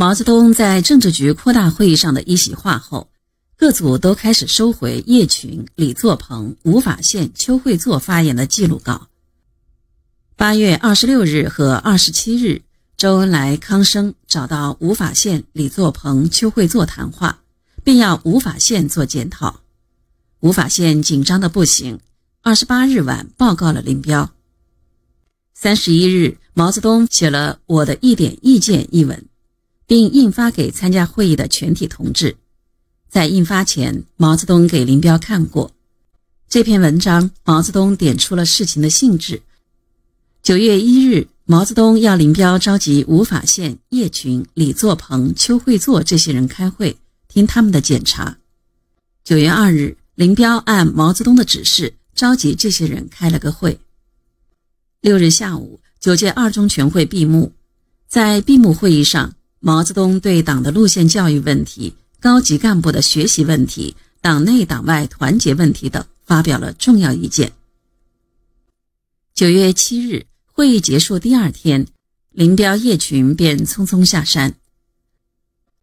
毛泽东在政治局扩大会议上的一席话后，各组都开始收回叶群、李作鹏、吴法宪、邱会作发言的记录稿。八月二十六日和二十七日，周恩来、康生找到吴法宪、李作鹏、邱会作谈话，并要吴法宪做检讨。吴法宪紧张的不行，二十八日晚报告了林彪。三十一日，毛泽东写了《我的一点意见》一文，并印发给参加会议的全体同志。在印发前，毛泽东给林彪看过这篇文章。毛泽东点出了事情的性质。九月一日，毛泽东要林彪召集吴法宪、叶群、李作鹏、邱会作这些人开会，听他们的检查。九月二日，林彪按毛泽东的指示召集这些人开了个会。六日下午，九届二中全会闭幕。在闭幕会议上，毛泽东对党的路线教育问题、高级干部的学习问题、党内党外团结问题等发表了重要意见。九月七日，会议结束第二天，林彪、叶群便匆匆下山。